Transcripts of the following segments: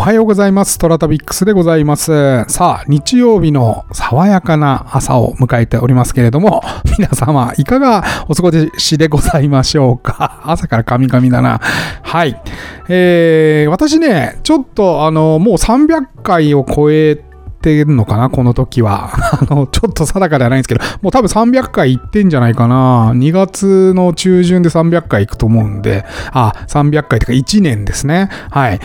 おはようございます。トラタビックスでございます。さあ、日曜日の爽やかな朝を迎えておりますけれども、皆様、いかがお過ごしでございましょうか？朝からカミカミだな。はい。えー、私ね、ちょっと、あの、もう300回を超えてるのかなこの時は。あの、ちょっと定かではないんですけど、もう多分300回行ってんじゃないかな。2月の中旬で300回行くと思うんで、あ、300回とか1年ですね。はい。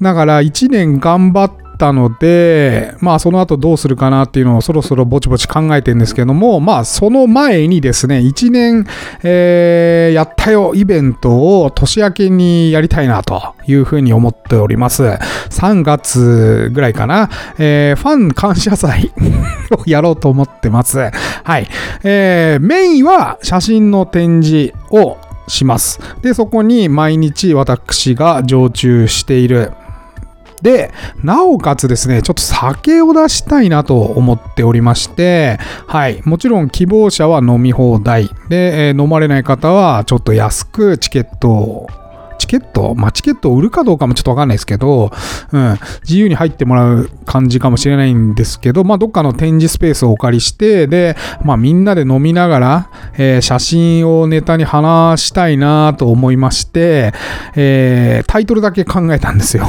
だから1年頑張ったので、まあその後どうするかなっていうのをそろそろぼちぼち考えてるんですけども、まあその前にですね、1年、えーやったよイベントを年明けにやりたいなというふうに思っております。3月ぐらいかな、えーファン感謝祭 をやろうと思ってます。はい。えーメインは写真の展示をします。で、そこに毎日私が常駐している。で、なおかつですね、ちょっと酒を出したいなと思っておりまして、はい、もちろん希望者は飲み放題。で、え飲まれない方はちょっと安くチケットをチケットまあ、チケットを売るかどうかもちょっとわかんないですけど、うん、自由に入ってもらう感じかもしれないんですけど、まあ、どっかの展示スペースをお借りして、で、まあ、みんなで飲みながら、えー写真をネタに話したいなと思いまして、えータイトルだけ考えたんですよ。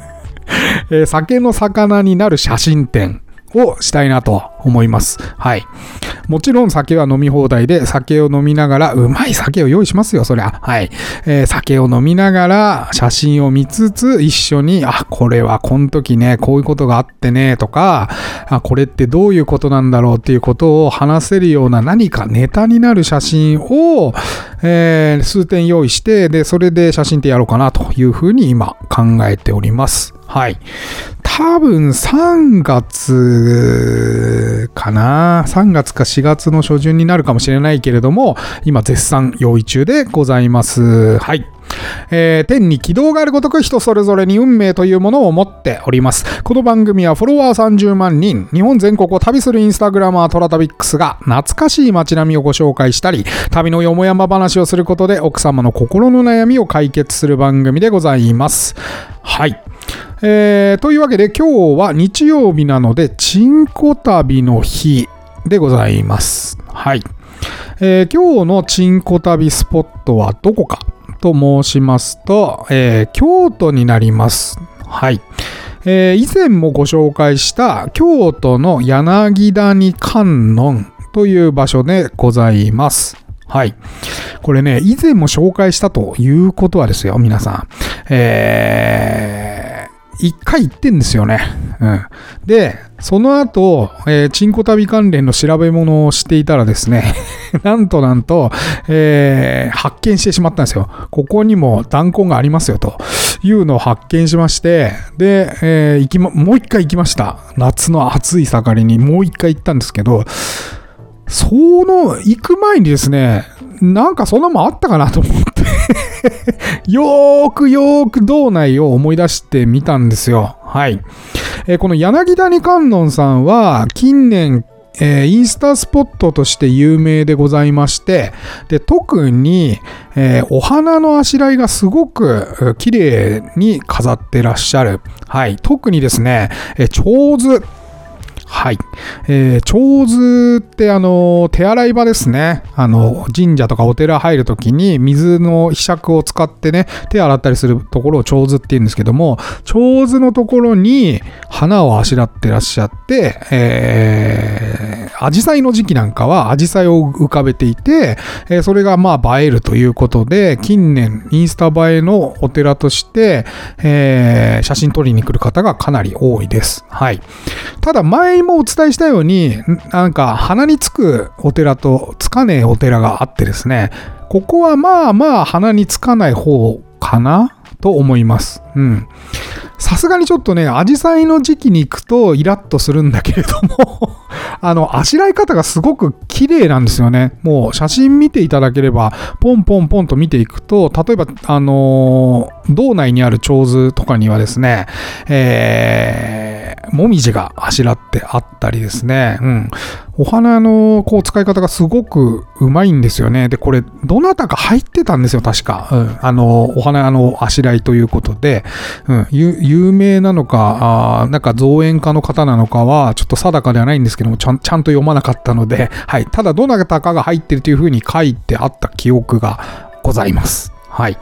えー酒の魚になる写真展をしたいなと思います。はい。もちろん酒は飲み放題で、酒を飲みながら、うまい酒を用意しますよ、そりゃ。はい。えー酒を飲みながら、写真を見つつ、一緒に、あ、これはこの時ね、こういうことがあってね、とか、あ、これってどういうことなんだろうっていうことを話せるような何かネタになる写真を、えー数点用意して、で、それで写真ってやろうかなというふうに今考えております。はい。多分3月かな。3月か4月の初旬になるかもしれないけれども、今絶賛用意中でございます。はい。えー天に軌道があるごとく人それぞれに運命というものを持っております。この番組はフォロワー30万人、日本全国を旅するインスタグラマートラタビックスが懐かしい街並みをご紹介したり、旅のよもやま話をすることで奥様の心の悩みを解決する番組でございます。はい。えーというわけで今日は日曜日なので、チンコ旅の日でございます。はい。えー今日のチンコ旅スポットはどこかと申しますと、えー京都になります。はい。えー以前もご紹介した京都の柳谷観音という場所でございます。はい。これね、以前も紹介したということはですよ、皆さん。えー、一回行ってんですよね。うん。で、その後、えー、チンコ旅関連の調べ物をしていたらですね、なんとなんと、えー発見してしまったんですよ。ここにも弾痕がありますよ、というのを発見しまして、で、えー行きま、もう一回行きました。夏の暑い盛りにもう一回行ったんですけど、その、行く前にですね、なんかそんなもんあったかなと思って、よーくよーく道内を思い出してみたんですよ。はい。えーこの柳谷観音さんは、近年、えーインスタスポットとして有名でございまして、で、特に、えーお花のあしらいがすごく綺麗に飾ってらっしゃる。はい。特にですね、えー長図。はい。えー、長図ってあの、手洗い場ですね。あの、神社とかお寺入るときに水のひしゃくを使ってね、手洗ったりするところを長図って言うんですけども、長図のところに花をあしらってらっしゃって、えー、アジサイの時期なんかはアジサイを浮かべていて、えーそれがまあ映えるということで、近年インスタ映えのお寺として、えー写真撮りに来る方がかなり多いです。はい。ただ前もお伝えしたように、なんか鼻につくお寺とつかねえお寺があってですね、ここはまあまあ鼻につかない方かなと思います。うん。さすがにちょっとね、アジサイの時期に行くとイラッとするんだけれども、あの、あしらい方がすごく綺麗なんですよね。もう写真見ていただければ、ポンポンポンと見ていくと、例えば、あのー道内にある長図とかにはですね、えー、もみじがあしらってあったりですね。うん。お花のこう使い方がすごくうまいんですよね。で、これ、どなたか入ってたんですよ、確か。うん。あの、お花のあしらいということで、うん。有名なのか、あなんか造園家の方なのかは、ちょっと定かではないんですけども、ちゃんちゃんと読まなかったので、はい。ただ、どなたかが入ってるというふうに書いてあった記憶がございます。はい。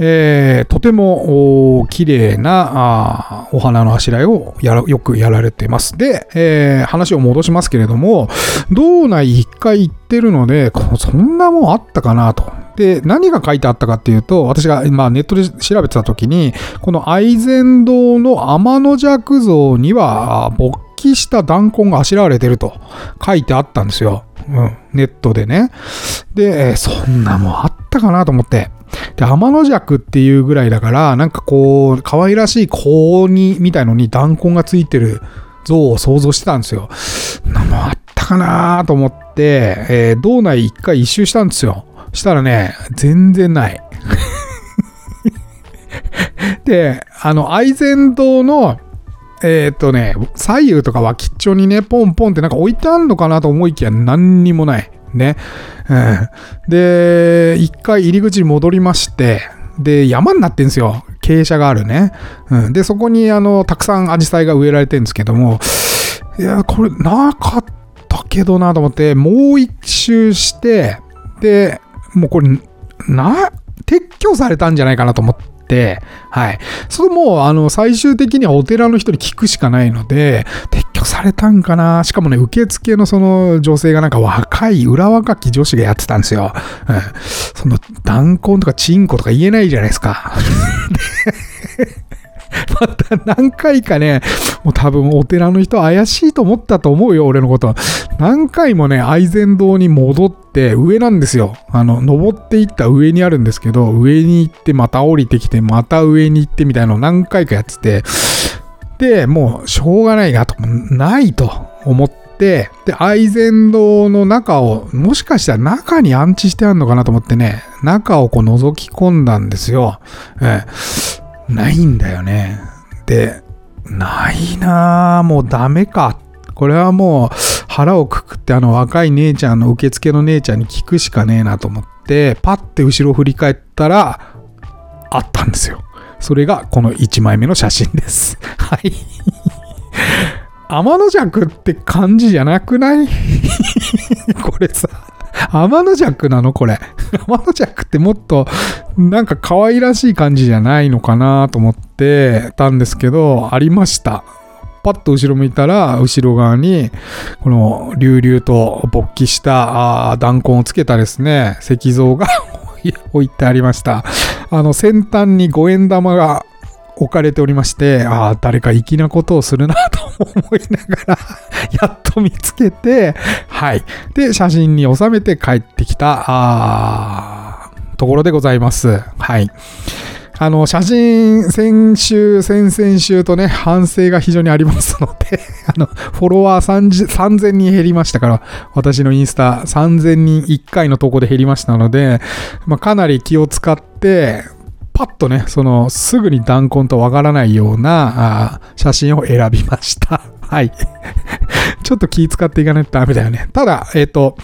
えー、とても綺麗なお花のあしらいをやらよくやられてます。で、えー、話を戻しますけれども、道内一回行ってるので、そんなもんあったかなと。で、何が書いてあったかっていうと、私が、まあ、ネットで調べてた時に、この愛禅堂の天の弱像には、勃起した弾痕があしらわれてると書いてあったんですよ。うん、ネットでね。で、そんなもんあったかなと思って。で、天の弱っていうぐらいだから、なんかこう、可愛らしい高2みたいのに弾痕がついてる像を想像してたんですよ。なもあったかなと思って、えー、道内一回一周したんですよ。したらね、全然ない。で、あの、愛禅堂の、えー、っとね、左右とか脇っちょにね、ポンポンってなんか置いてあんのかなと思いきや何にもない。ね。うん、で、一回入り口に戻りまして、で、山になってんですよ。傾斜があるね。うん、で、そこに、あの、たくさんアジサイが植えられてるんですけども、いや、これ、なかったけどなと思って、もう一周して、で、もうこれ、な、撤去されたんじゃないかなと思って、、はい。それも、あの、最終的にはお寺の人に聞くしかないので、撤されたんかな？しかもね、受付のその女性がなんか若い、裏若き女子がやってたんですよ。うん。その、弾痕とかチンコとか言えないじゃないですか。また何回かね、もう多分お寺の人怪しいと思ったと思うよ、俺のこと。何回もね、愛禅堂に戻って上なんですよ。あの、登っていった上にあるんですけど、上に行ってまた降りてきて、また上に行ってみたいなのを何回かやってて、で、もうしょうがないなと、ないと思って、で、愛禅堂の中を、もしかしたら中に安置してあるのかなと思ってね、中をこう覗き込んだんですよ。ええないんだよね。で、ないなぁ、もうダメか。これはもう腹をくくってあの若い姉ちゃんの受付の姉ちゃんに聞くしかねえなと思って、パッて後ろ振り返ったら、あったんですよ。それがこの1枚目の写真です。はい。天の弱って感じじゃなくない？これさ、天の弱なの？これ。天の弱ってもっとなんか可愛らしい感じじゃないのかなと思ってたんですけど、ありました。パッと後ろ向いたら、後ろ側に、この隆々と勃起した弾痕をつけたですね、石像が 置いてありました。あの、先端に五円玉が置かれておりまして、ああ、誰か粋なことをするなと思いながら やっと見つけて、はい。で、写真に収めて帰ってきた、あところでございます。はい。あの、写真、先週、先々週とね、反省が非常にありますので あの、フォロワー3000人減りましたから、私のインスタ3000人1回の投稿で減りましたので、まあ、かなり気を使って、パッとね、その、すぐに弾痕とわからないような写真を選びました。はい。ちょっと気使っていかないとダメだよね。ただ、えっ、ー、と、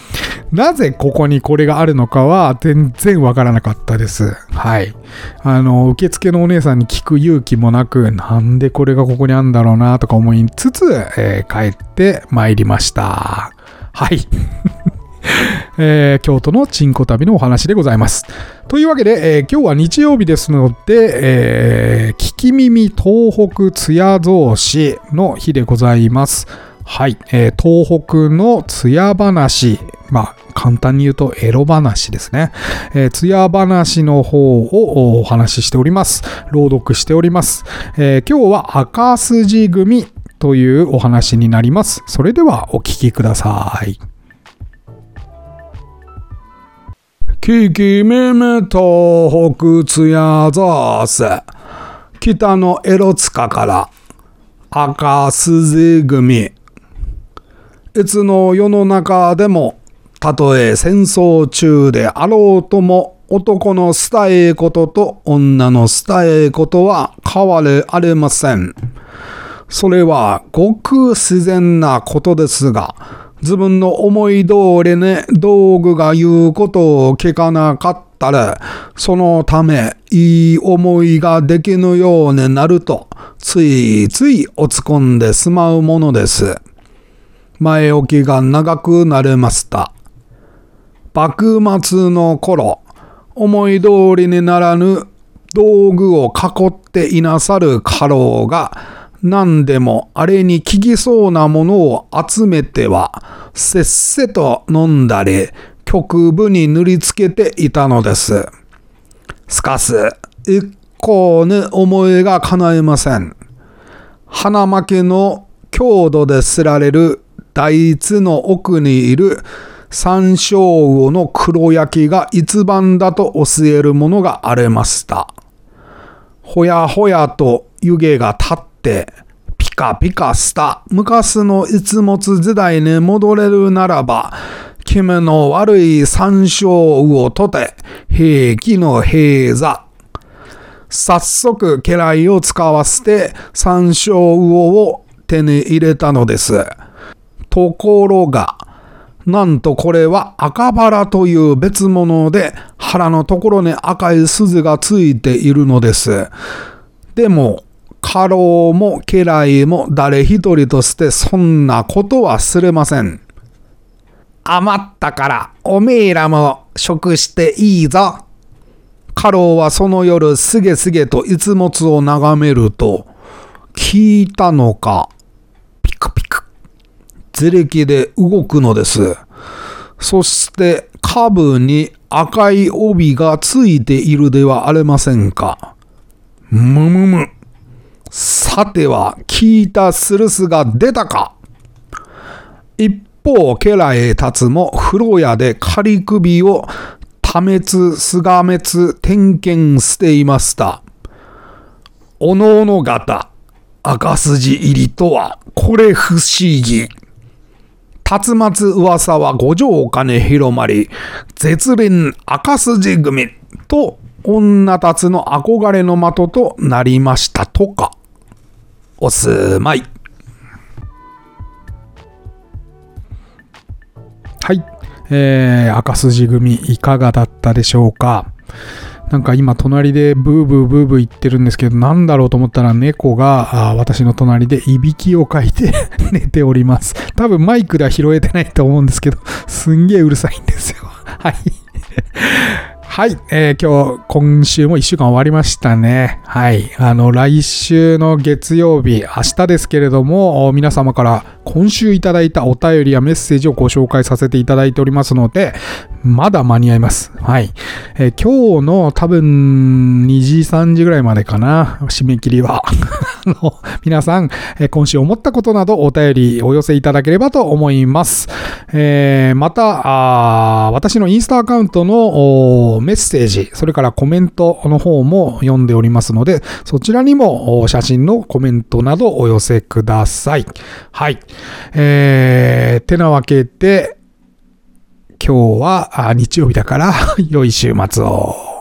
なぜここにこれがあるのかは全然わからなかったです。はい。あの、受付のお姉さんに聞く勇気もなく、なんでこれがここにあるんだろうなとか思いつつ、えー、帰って参りました。はい。えー、京都のチンコ旅のお話でございます。というわけで、えー、今日は日曜日ですので、えー、聞き耳東北津屋造市の日でございます。はい、えー、東北の津屋話、まあ、簡単に言うとエロ話ですね。えー、津屋話の方をお話ししております。朗読しております。えー、今日は赤筋組というお話になります。それではお聞きください。ききみみ東北津屋ザース。北のエロ塚から赤筋組。いつの世の中でも、たとえ戦争中であろうとも、男の伝えことと女の伝えことは変わりありません。それはごく自然なことですが、自分の思い通りに道具が言うことを聞かなかったら、そのためいい思いができぬようになると、ついつい落ち込んでしまうものです。前置きが長くなりました。幕末の頃、思い通りにならぬ道具を囲っていなさる家老が、何でもあれに効きそうなものを集めては、せっせと飲んだり、局部に塗りつけていたのです。しかし、一向に思いが叶いません。花巻の郷土で知られる大地の奥にいる山椒魚の黒焼きが一番だと教えるものがありました。ほやほやと湯気が立って、ピカピカした昔の一物時代に戻れるならば、気味の悪い山椒魚とて、平気の平座。早速家来を使わせて山椒魚を手に入れたのです。ところが、なんとこれは赤バラという別物で腹のところに赤い筋がついているのです。でも、家老も家来も誰一人としてそんなことはすれません。余ったからおめえらも食していいぞ。家老はその夜すげすげと逸物を眺めると、聞いたのか、ゼレキで動くのです。そして下部に赤い帯がついているではありませんか。むむむ。さては聞いたスルスが出たか。一方、家来たつも風呂屋で仮首を多滅、すがめつ、点検していました。おのおの方、赤筋入りとは、これ不思議。竜松噂は五条金広まり、絶倫赤筋組と女たつの憧れの的となりましたとか。おすまい。はい。えー、赤筋組いかがだったでしょうか？なんか今隣でブーブーブーブー言ってるんですけど、なんだろうと思ったら猫が私の隣でいびきをかいて 寝ております。多分マイクでは拾えてないと思うんですけど、すんげえうるさいんですよ。はい。はい、えー、今日、今週も1週間終わりましたね。はい。あの、来週の月曜日、明日ですけれども、皆様から今週いただいたお便りやメッセージをご紹介させていただいておりますので、まだ間に合います。はい。えー、今日の多分2時、3時ぐらいまでかな、締め切りは。皆さん、えー、今週思ったことなどお便りお寄せいただければと思います。えー、また、私のインスタアカウントのメッセージ、それからコメントの方も読んでおりますので、そちらにも写真のコメントなどお寄せください。はい。えー、てなわけで、今日は日曜日だから 良い週末を。